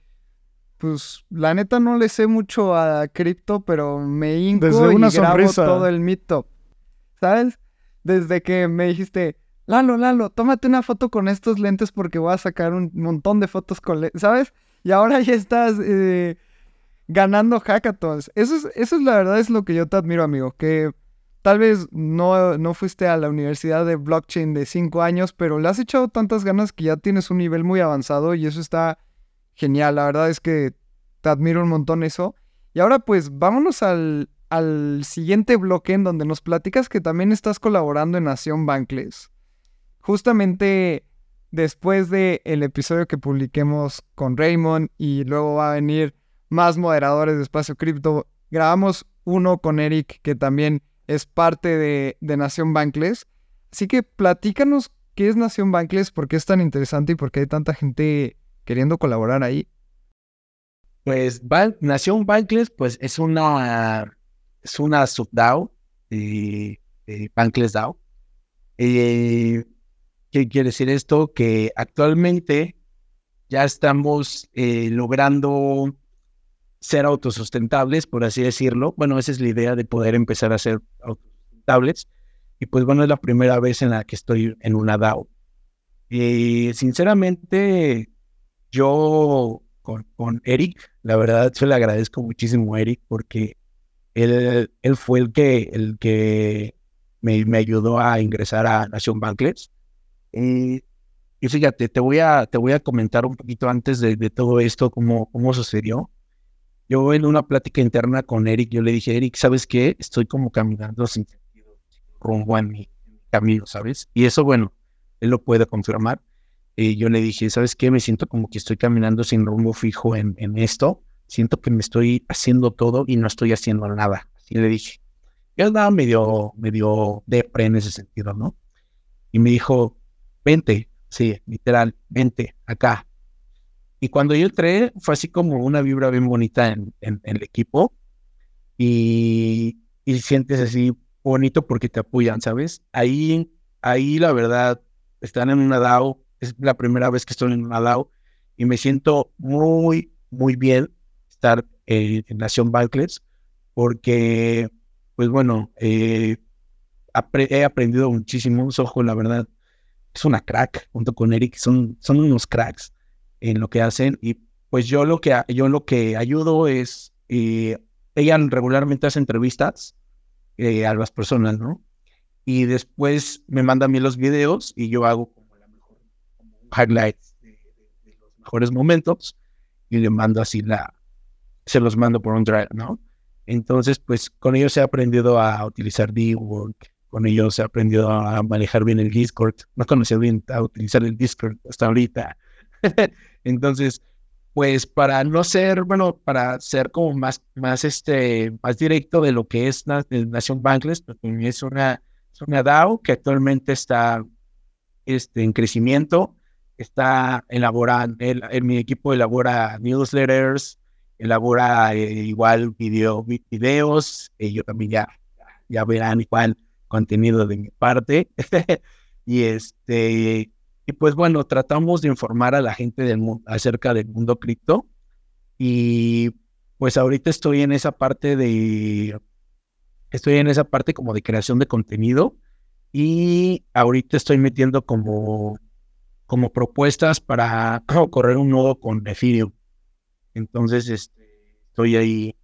Pues la neta no le sé mucho a cripto, pero me hinco desde una y grabo sonrisa. todo el meetup. ¿Sabes? Desde que me dijiste, Lalo, Lalo, tómate una foto con estos lentes porque voy a sacar un montón de fotos con lentes, ¿sabes? Y ahora ya estás eh, ganando hackathons. Eso es, eso es la verdad, es lo que yo te admiro, amigo. Que tal vez no, no fuiste a la universidad de blockchain de cinco años, pero le has echado tantas ganas que ya tienes un nivel muy avanzado y eso está genial. La verdad es que te admiro un montón eso. Y ahora pues vámonos al, al siguiente bloque en donde nos platicas que también estás colaborando en Nación Bankless. Justamente después del el episodio que publiquemos con Raymond y luego va a venir más moderadores de Espacio Cripto grabamos uno con Eric, que también es parte de, de Nación Bankless. Así que platícanos qué es Nación Bankless, por qué es tan interesante y por qué hay tanta gente queriendo colaborar ahí. Pues Nación Bankless, pues es una, es una subDAO de, de Bankless DAO. Eh, ¿Qué quiere decir esto? Que actualmente ya estamos eh, logrando ser autosustentables, por así decirlo. Bueno, esa es la idea de poder empezar a ser autosustentables. Y pues bueno, es la primera vez en la que estoy en una DAO. Y sinceramente, yo con, con Eric, la verdad, se le agradezco muchísimo a Eric porque él, él fue el que, el que me, me ayudó a ingresar a Nación Bankless. Y, y, fíjate, te voy, a, te voy a comentar un poquito antes de, de todo esto, cómo, cómo sucedió. Yo en una plática interna con Eric, yo le dije, Eric, ¿sabes qué? Estoy como caminando sin sentido, rumbo en mi, camino, ¿sabes? Y eso, bueno, él lo puede confirmar. Y yo le dije, ¿sabes qué? Me siento como que estoy caminando sin rumbo fijo en, en esto. Siento que me estoy haciendo todo y no estoy haciendo nada. Así le dije. Yo andaba medio, medio depre en ese sentido, ¿no? Y me dijo, vente, sí, literal, vente acá, y cuando yo entré, fue así como una vibra bien bonita en, en, el equipo. Y, y, sientes así bonito porque te apoyan, ¿sabes? Ahí, ahí la verdad, están en una DAO. Es la primera vez que estoy en una DAO. Y me siento muy, muy bien estar en Nación Barclays. Porque, pues bueno, eh, he aprendido muchísimo. Ojo, la verdad, es una crack junto con Eric. Son, son unos cracks en lo que hacen y pues yo lo que, yo lo que ayudo es, eh, ella regularmente hace entrevistas eh, a las personas, ¿no? Y después me manda a mí los videos y yo hago como la mejor, como highlights de, los mejores momentos y le mando así la, se los mando por un drive, ¿no? Entonces, pues con ellos he aprendido a utilizar D-Work, con ellos he aprendido a manejar bien el Discord. No conocía bien a utilizar el Discord hasta ahorita. Entonces, pues para no ser, bueno, para ser como más, más, este, más directo de lo que es Nación Bankless, pues es una, es una DAO que actualmente está este, en crecimiento, está elaborando, el, mi equipo elabora newsletters, elabora eh, igual video, videos, y yo también ya, ya verán igual contenido de mi parte. y este, y pues bueno, tratamos de informar a la gente del mundo, acerca del mundo cripto. Y pues ahorita estoy en esa parte de, estoy en esa parte como de creación de contenido. Y ahorita estoy metiendo como, como propuestas para correr un nodo con Ethereum. Entonces, este, estoy ahí.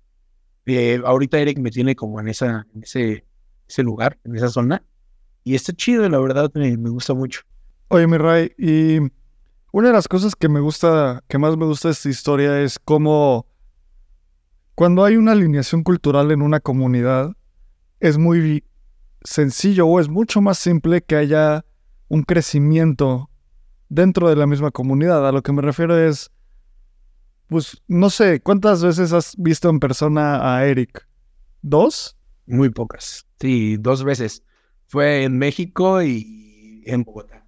Eh, ahorita Eric me tiene como en, esa, en ese, ese lugar, en esa zona. Y está chido, la verdad, me gusta mucho. Oye, mi Ray, y una de las cosas que me gusta, que más me gusta de esta historia es cómo cuando hay una alineación cultural en una comunidad, es muy sencillo o es mucho más simple que haya un crecimiento dentro de la misma comunidad. A lo que me refiero es, pues, no sé, ¿cuántas veces has visto en persona a Eric? ¿Dos? Muy pocas. Sí, dos veces. Fue en México y en Bogotá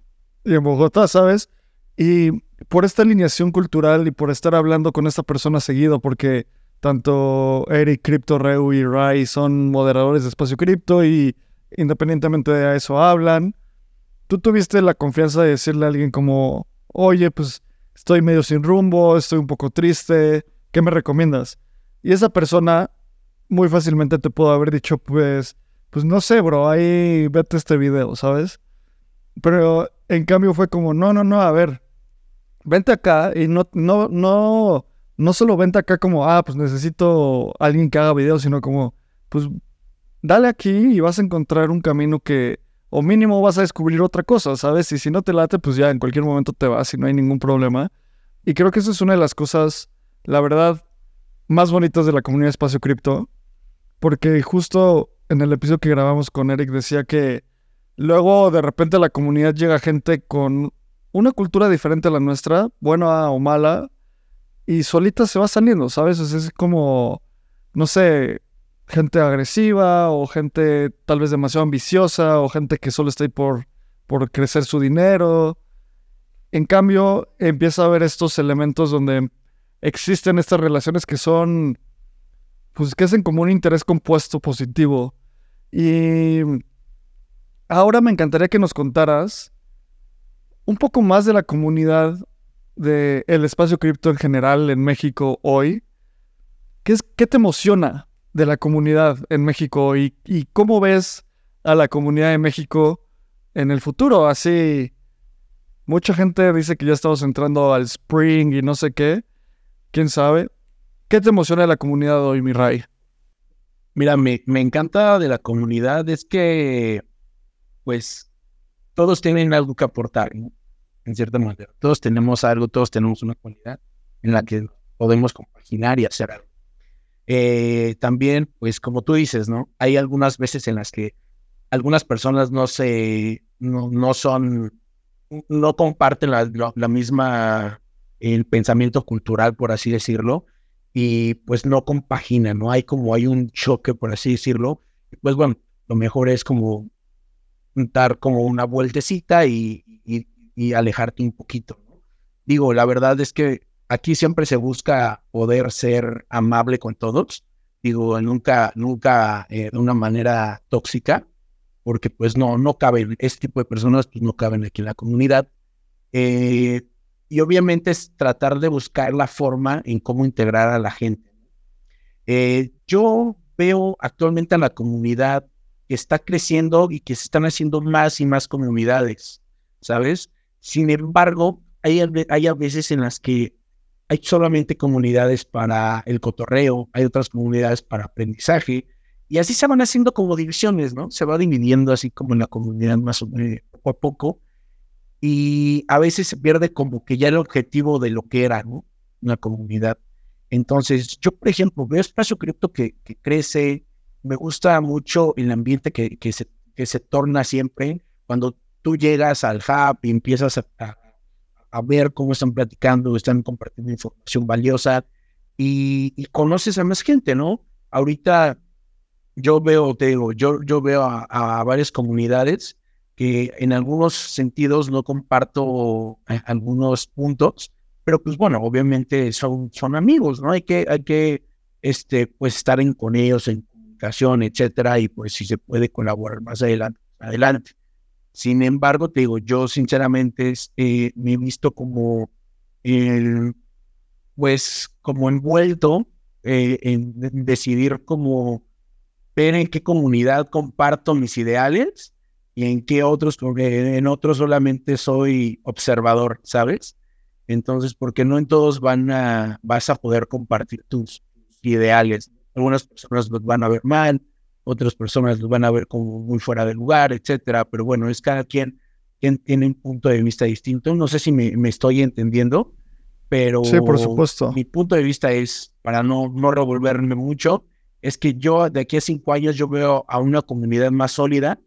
y en Bogotá, ¿sabes? Y por esta alineación cultural y por estar hablando con esta persona seguido, porque tanto Eric, Crypto, Reu y Rai son moderadores de Espacio Cripto y independientemente de eso hablan, tú tuviste la confianza de decirle a alguien como, oye, pues estoy medio sin rumbo, estoy un poco triste, ¿qué me recomiendas? Y esa persona muy fácilmente te pudo haber dicho, pues, pues no sé, bro, ahí vete este video, ¿sabes? Pero en cambio fue como, no, no, no, a ver, vente acá y no, no, no, no solo vente acá como, ah, pues necesito alguien que haga videos, sino como, pues dale aquí y vas a encontrar un camino que, o mínimo vas a descubrir otra cosa, ¿sabes? Y si no te late, pues ya en cualquier momento te vas y no hay ningún problema. Y creo que eso es una de las cosas, la verdad, más bonitas de la comunidad Espacio Cripto, porque justo en el episodio que grabamos con Eric decía que Luego de repente la comunidad llega gente con una cultura diferente a la nuestra, buena o mala, y solita se va saliendo, ¿sabes? es como, no sé, gente agresiva o gente tal vez demasiado ambiciosa o gente que solo está ahí por, por crecer su dinero. En cambio, empieza a haber estos elementos donde existen estas relaciones que son, pues que hacen como un interés compuesto positivo. Y ahora me encantaría que nos contaras un poco más de la comunidad del el espacio cripto en general en México hoy. ¿Qué, es, ¿Qué te emociona de la comunidad en México hoy? ¿Y cómo ves a la comunidad de México en el futuro? Así, mucha gente dice que ya estamos entrando al spring y no sé qué. ¿Quién sabe? ¿Qué te emociona de la comunidad hoy, mi Ray? Mira, me, me encanta de la comunidad es que, pues, todos tienen algo que aportar, ¿no? en cierta manera. Todos tenemos algo, todos tenemos una cualidad en la que podemos compaginar y hacer algo. Eh, también, pues como tú dices, ¿no? Hay algunas veces en las que algunas personas no se, no, no son, no comparten la, la, misma, el pensamiento cultural, por así decirlo, y pues no compaginan, ¿no? Hay como, hay un choque, por así decirlo. Pues bueno, lo mejor es como dar como una vueltecita y, y, alejarte un poquito. Digo, la verdad es que aquí siempre se busca poder ser amable con todos. Digo, nunca, nunca eh, de una manera tóxica, porque pues no, no caben, este tipo de personas pues no caben aquí en la comunidad. Eh, y obviamente es tratar de buscar la forma en cómo integrar a la gente. Eh, yo veo actualmente a la comunidad que está creciendo y que se están haciendo más y más comunidades, ¿sabes? Sin embargo, hay, hay a veces en las que hay solamente comunidades para el cotorreo, hay otras comunidades para aprendizaje, y así se van haciendo como divisiones, ¿no? Se va dividiendo así como en la comunidad más o menos poco a poco, y a veces se pierde como que ya el objetivo de lo que era, ¿no? Una comunidad. Entonces, yo, por ejemplo, veo espacio cripto que, que crece, me gusta mucho el ambiente que, que, se, que se torna siempre cuando tú llegas al hub y empiezas a, a, ver cómo están platicando, están compartiendo información valiosa y, conoces a más gente, ¿no? Ahorita yo veo, te digo, yo, yo veo a, varias comunidades que en algunos sentidos no comparto eh, algunos puntos, pero pues bueno, obviamente son, son amigos, ¿no? Hay que, hay que este, pues estar en, con ellos en comunicación, etcétera, y pues si se puede colaborar más adelante, adelante. Sin embargo, te digo, yo sinceramente eh, me he visto como, pues, como envuelto eh, en, decidir como ver en qué comunidad comparto mis ideales y en qué otros, porque en otros solamente soy observador, ¿sabes? Entonces, porque no en todos van a, vas a poder compartir tus ideales. Algunas personas los van a ver mal, otras personas los van a ver como muy fuera de lugar, etcétera, pero bueno, es cada quien, quien tiene un punto de vista distinto. No sé si me, me, estoy entendiendo, pero sí, por supuesto. mi punto de vista es, para no, no revolverme mucho, es que yo de aquí a cinco años yo veo a una comunidad más sólida,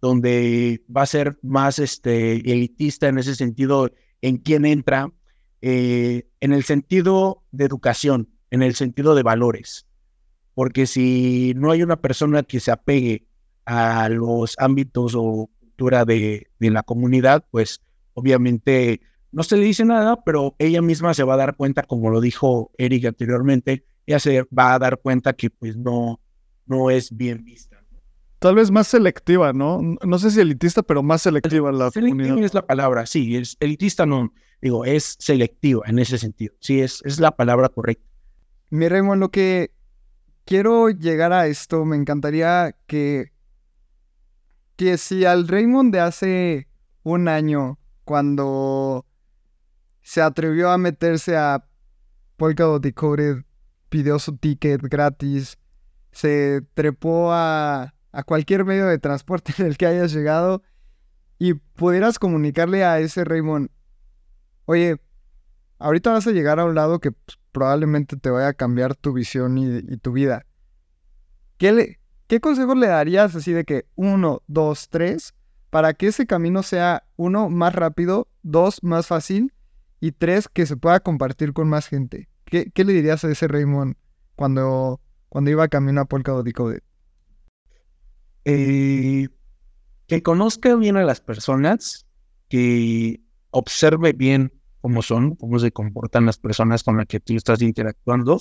donde va a ser más este, elitista en ese sentido, en quién entra, eh, en el sentido de educación, en el sentido de valores porque si no hay una persona que se apegue a los ámbitos o cultura de, de la comunidad, pues obviamente no se le dice nada, pero ella misma se va a dar cuenta, como lo dijo Eric anteriormente, ella se va a dar cuenta que pues no, no es bien vista. Tal vez más selectiva, ¿no? No sé si elitista, pero más selectiva la selectiva comunidad. es la palabra, sí, es elitista no, digo, es selectiva en ese sentido. Sí, es, es la palabra correcta. Mi Raymond, lo que quiero llegar a esto, me encantaría que, que si al Raymond de hace un año, cuando se atrevió a meterse a Polkadot Decoded, pidió su ticket gratis, se trepó a, a cualquier medio de transporte en el que hayas llegado y pudieras comunicarle a ese Raymond, oye, ahorita vas a llegar a un lado que pues, probablemente te vaya a cambiar tu visión y, tu vida. ¿Qué, ¿Qué consejos le darías así de que uno, dos, tres, para que ese camino sea uno más rápido, dos más fácil y tres que se pueda compartir con más gente? ¿Qué, qué le dirías a ese Raymond cuando cuando iba camino a Polkadot Decoded? Eh, que conozca bien a las personas, que observe bien cómo son, cómo se comportan las personas con las que tú estás interactuando.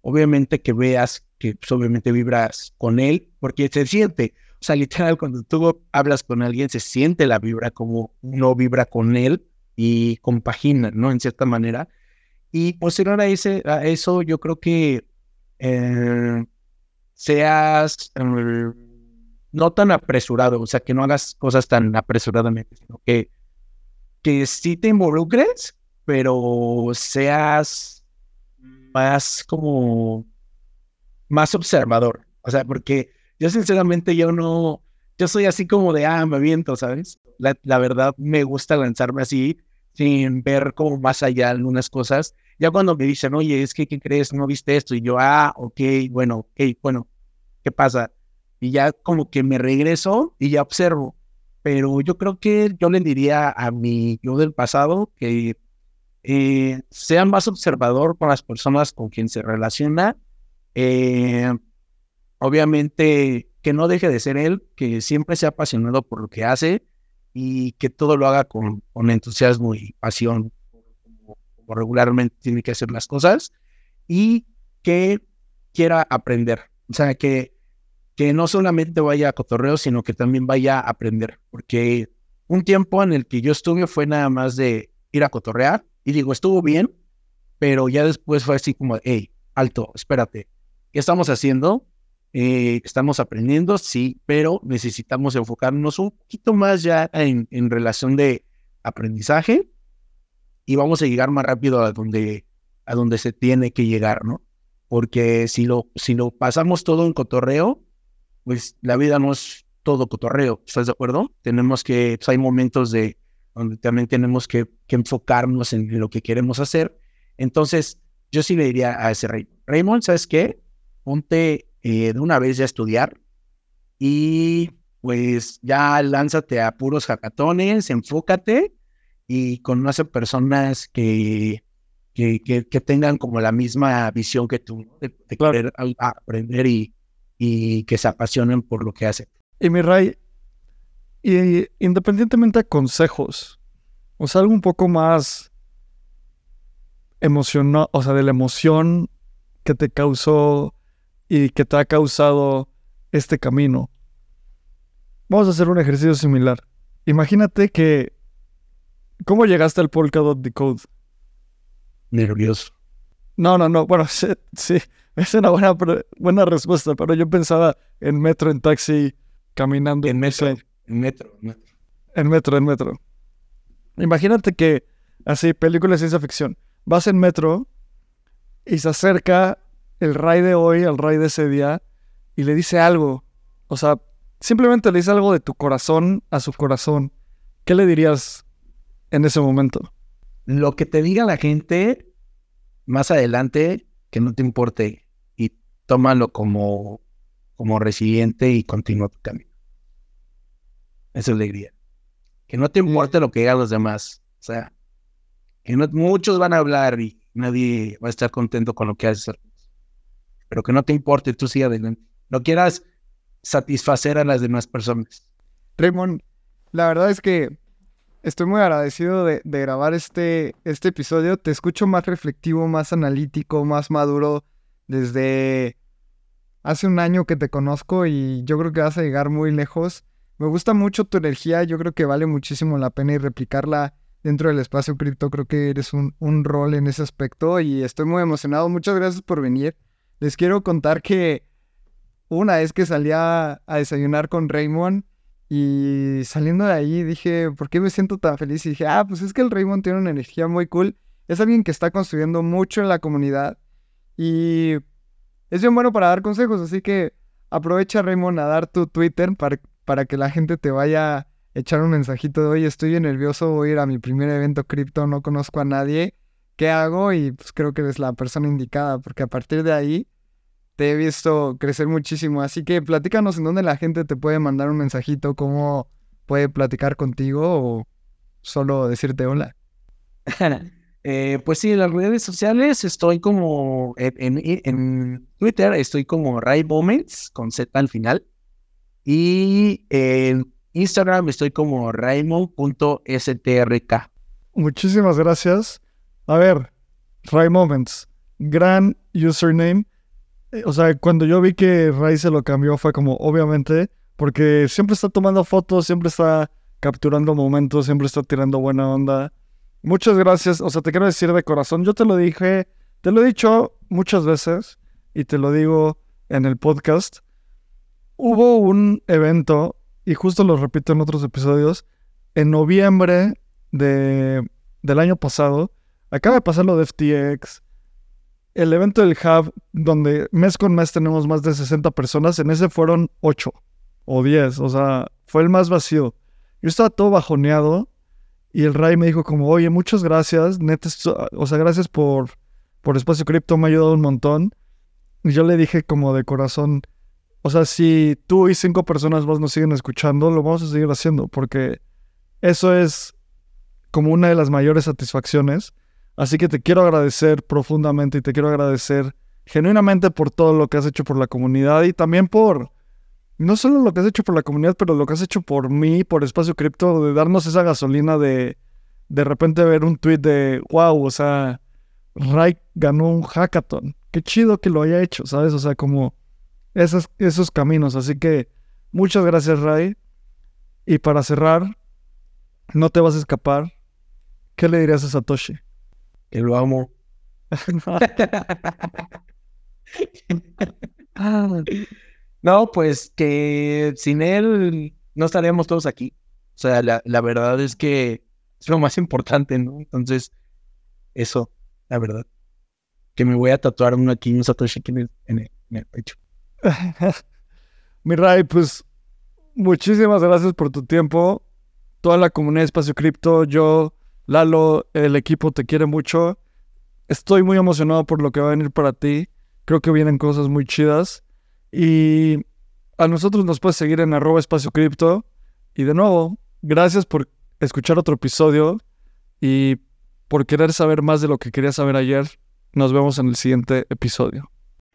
Obviamente que veas que pues, obviamente vibras con él, porque se siente, o sea, literal, cuando tú hablas con alguien, se siente la vibra como uno vibra con él y compagina, ¿no? En cierta manera. Y posterior a, ese, a eso, yo creo que eh, seas eh, no tan apresurado, o sea, que no hagas cosas tan apresuradamente, sino que, que sí te involucres, pero seas más como, más observador. O sea, porque yo sinceramente yo no, yo soy así como de, ah, me viento, ¿sabes? La, la verdad me gusta lanzarme así sin ver como más allá algunas cosas. Ya cuando me dicen, oye, es que, ¿qué crees? ¿No viste esto? Y yo, ah, ok, bueno, ok, bueno, ¿qué pasa? Y ya como que me regreso y ya observo. Pero yo creo que yo le diría a mi yo del pasado que eh, sea más observador con las personas con quien se relaciona. Eh, obviamente que no deje de ser él, que siempre sea apasionado por lo que hace y que todo lo haga con, con entusiasmo y pasión, como, regularmente tiene que hacer las cosas, y que quiera aprender. O sea, que, que no solamente vaya a cotorreo, sino que también vaya a aprender, porque un tiempo en el que yo estuve fue nada más de ir a cotorrear, y digo, estuvo bien, pero ya después fue así como, hey, alto, espérate, ¿qué estamos haciendo? Eh, estamos aprendiendo, sí, pero necesitamos enfocarnos un poquito más ya en, en, relación de aprendizaje y vamos a llegar más rápido a donde, a donde se tiene que llegar, ¿no? Porque si lo, si lo pasamos todo en cotorreo, pues la vida no es todo cotorreo, ¿estás de acuerdo? Tenemos que, pues hay momentos de donde también tenemos que, que enfocarnos en lo que queremos hacer. Entonces, yo sí le diría a ese rey, Raymond, ¿sabes qué? Ponte eh, de una vez ya estudiar y pues ya lánzate a puros hackatones, enfócate y conoce personas que, que, que, tengan como la misma visión que tú, de, querer aprender y, y que se apasionen por lo que hacen. Y mi Ray, y independientemente de consejos, o sea, algo un poco más emocional, o sea, de la emoción que te causó y que te ha causado este camino. Vamos a hacer un ejercicio similar. Imagínate que... ¿Cómo llegaste al Polkadot Decode? Nervioso. No, no, no. Bueno, sí, sí es una buena, buena respuesta, pero yo pensaba en metro, en taxi, caminando. En metro, en metro, en metro. En metro, en metro. Imagínate que, así, película de ciencia ficción. Vas en metro y se acerca el Ray de hoy al Ray de ese día y le dice algo. O sea, simplemente le dice algo de tu corazón a su corazón. ¿Qué le dirías en ese momento? Lo que te diga la gente más adelante, que no te importe y tómalo como, como resiliente y continúa tu camino. Esa es alegría. Que no te importe lo que digan los demás. O sea, que no, muchos van a hablar y nadie va a estar contento con lo que haces pero que no te importe, tú sigue adelante. No quieras satisfacer a las demás personas. Raymond, la verdad es que estoy muy agradecido de, grabar este, este episodio. Te escucho más reflectivo, más analítico, más maduro desde hace un año que te conozco y yo creo que vas a llegar muy lejos. Me gusta mucho tu energía, yo creo que vale muchísimo la pena y replicarla dentro del espacio cripto. Creo que eres un, rol en ese aspecto y estoy muy emocionado. Muchas gracias por venir les quiero contar que una vez que salía a desayunar con Raymond y saliendo de ahí dije, ¿por qué me siento tan feliz? Y dije, ah, pues es que el Raymond tiene una energía muy cool. Es alguien que está construyendo mucho en la comunidad y es bien bueno para dar consejos. Así que aprovecha, Raymond, a dar tu Twitter para, para que la gente te vaya a echar un mensajito de, oye, estoy nervioso, voy a ir a mi primer evento cripto, no conozco a nadie qué hago y pues creo que eres la persona indicada porque a partir de ahí te he visto crecer muchísimo. Así que platícanos en dónde la gente te puede mandar un mensajito, cómo puede platicar contigo o solo decirte hola. Eh, pues sí, en las redes sociales estoy como en, Twitter, estoy como Ray Moments con Z al final. Y en Instagram estoy como raymond.strk. Muchísimas gracias. A ver, Ray Moments, gran username. Eh, o sea, cuando yo vi que Ray se lo cambió fue como, obviamente, porque siempre está tomando fotos, siempre está capturando momentos, siempre está tirando buena onda. Muchas gracias, o sea, te quiero decir de corazón, yo te lo dije, te lo he dicho muchas veces y te lo digo en el podcast. Hubo un evento, y justo lo repito en otros episodios, en noviembre de, del año pasado, acaba de pasar lo de FTX, el evento del Hub, donde mes con mes tenemos más de 60 personas, en ese fueron 8 o 10, o sea, fue el más vacío. Yo estaba todo bajoneado y el Ray me dijo como, oye, muchas gracias, neta, o sea, gracias por, por Espacio Cripto, me ha ayudado un montón. Y yo le dije como de corazón, o sea, si tú y cinco personas más nos siguen escuchando, lo vamos a seguir haciendo, porque eso es como una de las mayores satisfacciones. Así que te quiero agradecer profundamente y te quiero agradecer genuinamente por todo lo que has hecho por la comunidad y también por, no solo lo que has hecho por la comunidad, pero lo que has hecho por mí, por Espacio Cripto, de darnos esa gasolina de de repente ver un tweet de, wow, o sea, Ray ganó un hackathon. Qué chido que lo haya hecho, ¿sabes? O sea, como esos, esos caminos. Así que muchas gracias, Ray. Y para cerrar, no te vas a escapar. ¿Qué le dirías a Satoshi? Que lo amo. No, pues que sin él no estaríamos todos aquí. O sea, la, la, verdad es que es lo más importante, ¿no? Entonces, eso, la verdad. Que me voy a tatuar uno aquí, un Satoshi en el, en el, pecho. Mi Ray, pues muchísimas gracias por tu tiempo. Toda la comunidad de Espacio Cripto, yo, Lalo, el equipo te quiere mucho. Estoy muy emocionado por lo que va a venir para ti. Creo que vienen cosas muy chidas. Y a nosotros nos puedes seguir en arroba espacio cripto. Y de nuevo, gracias por escuchar otro episodio y por querer saber más de lo que quería saber ayer. Nos vemos en el siguiente episodio.